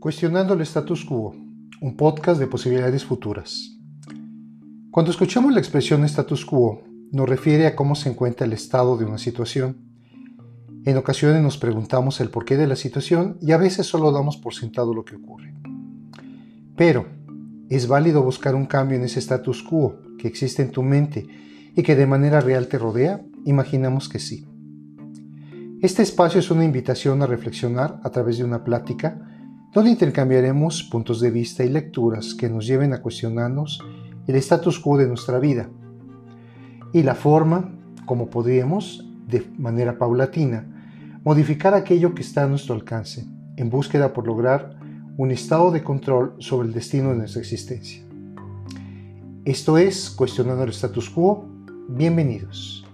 Cuestionando el status quo, un podcast de posibilidades futuras. Cuando escuchamos la expresión status quo, nos refiere a cómo se encuentra el estado de una situación. En ocasiones nos preguntamos el porqué de la situación y a veces solo damos por sentado lo que ocurre. Pero, ¿es válido buscar un cambio en ese status quo que existe en tu mente y que de manera real te rodea? Imaginamos que sí. Este espacio es una invitación a reflexionar a través de una plática donde intercambiaremos puntos de vista y lecturas que nos lleven a cuestionarnos el status quo de nuestra vida y la forma como podríamos, de manera paulatina, modificar aquello que está a nuestro alcance en búsqueda por lograr un estado de control sobre el destino de nuestra existencia. Esto es Cuestionando el Status Quo. Bienvenidos.